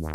Wow.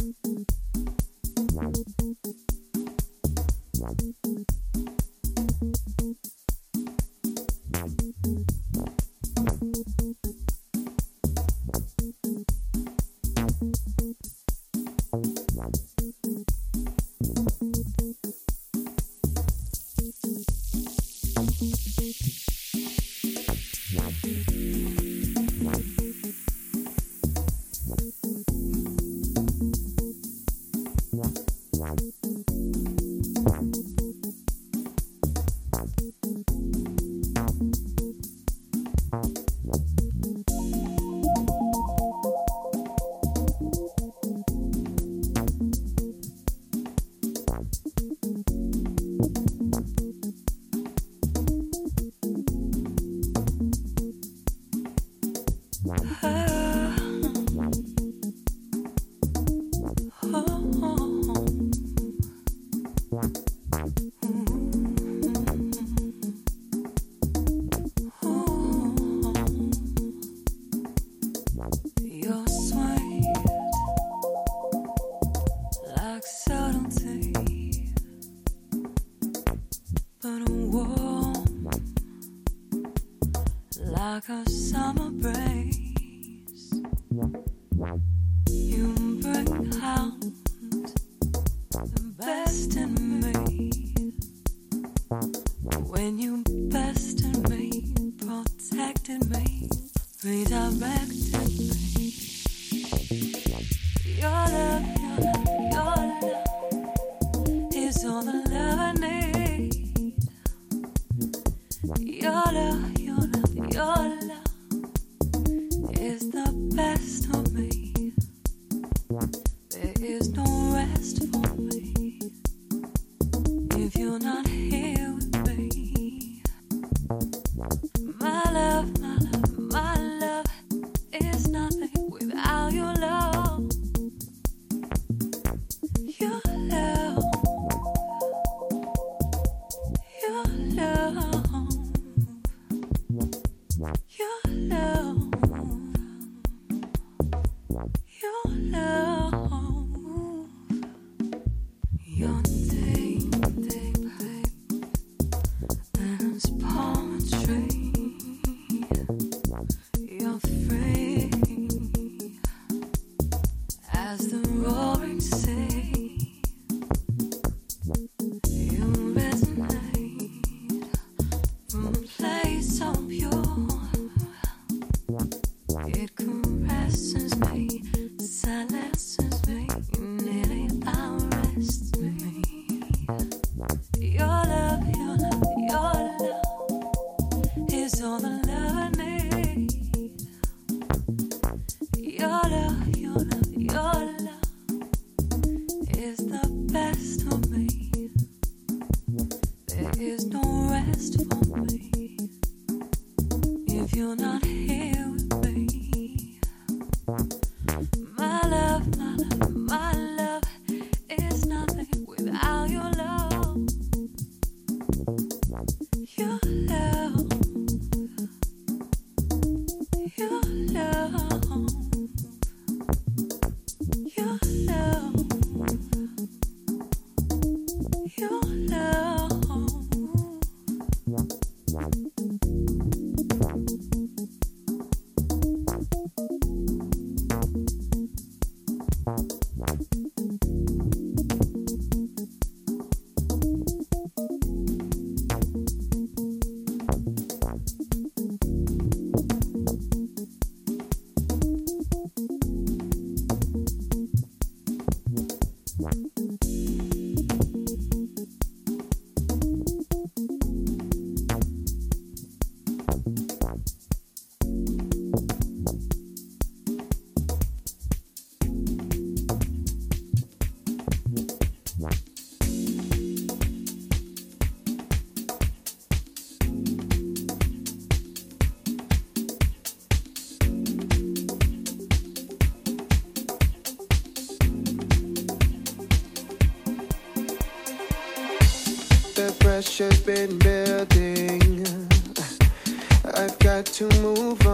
Pressure's been building. I've got to move on. You didn't do this to me.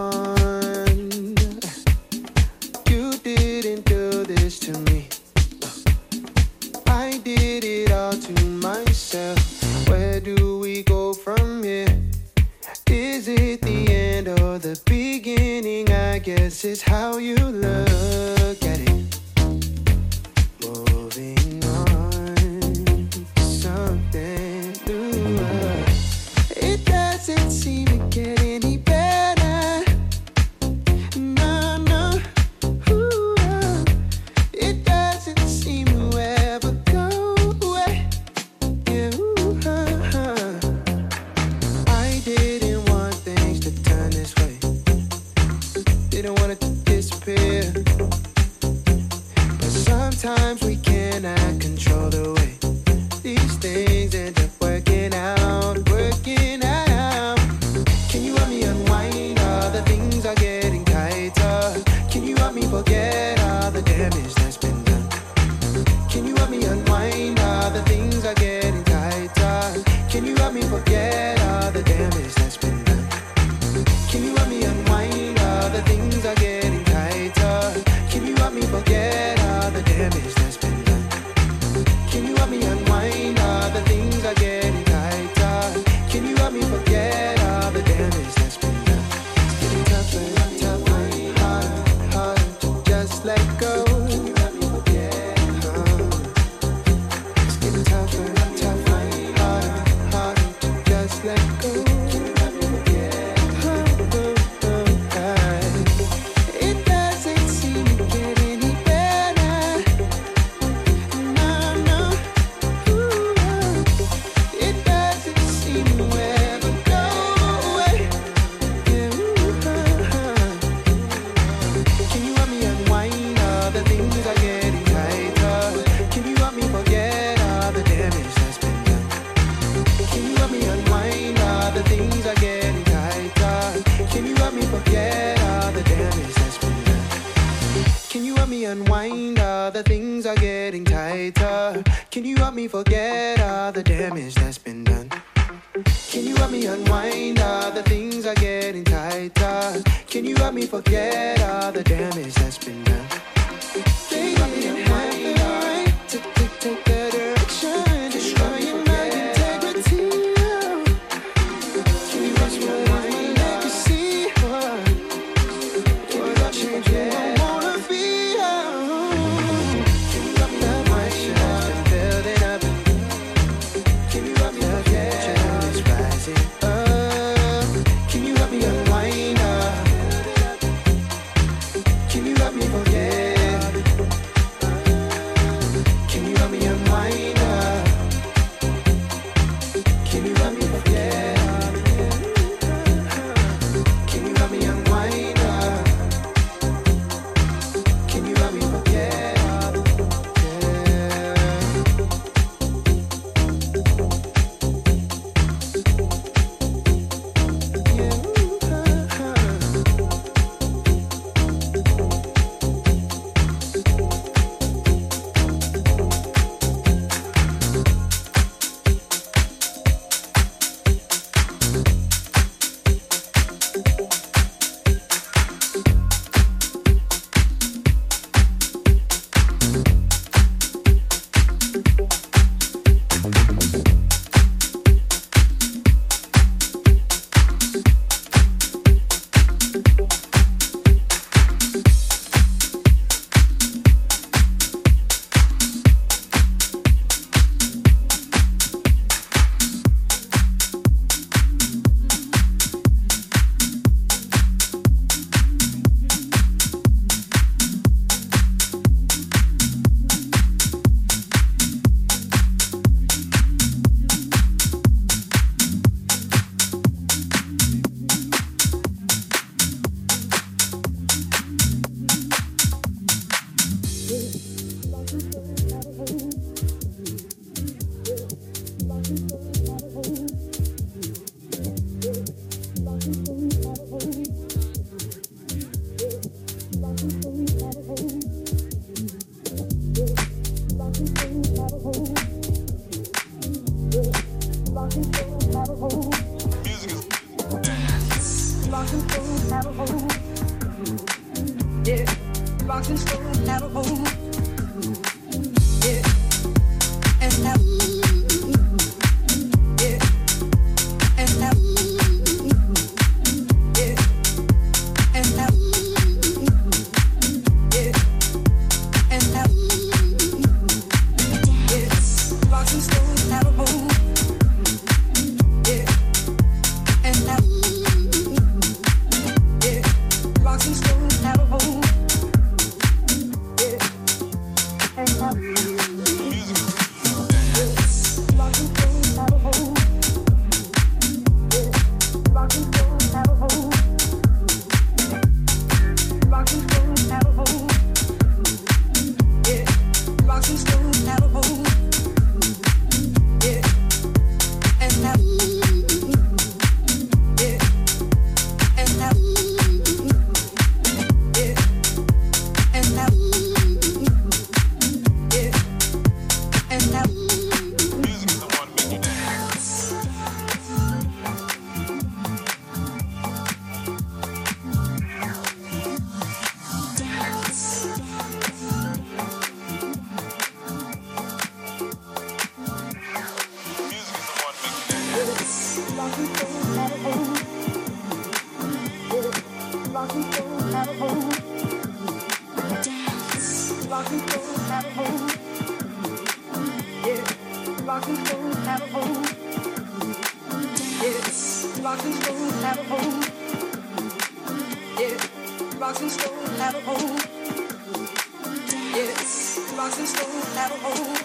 Boxing store, never old.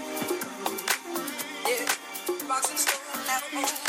Yeah, boxing store, never old.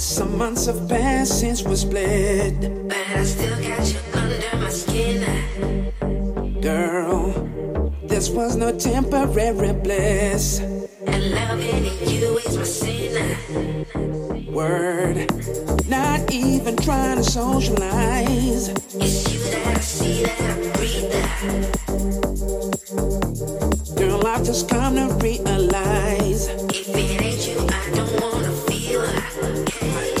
Some months have passed since we split. But I still got you under my skin. Girl, this was no temporary bliss. And loving you is my sin. Word, not even trying to socialize. It's you that I see, that I breathe. That. I've just come to realize. If it ain't you, I don't wanna feel.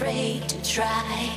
afraid to try.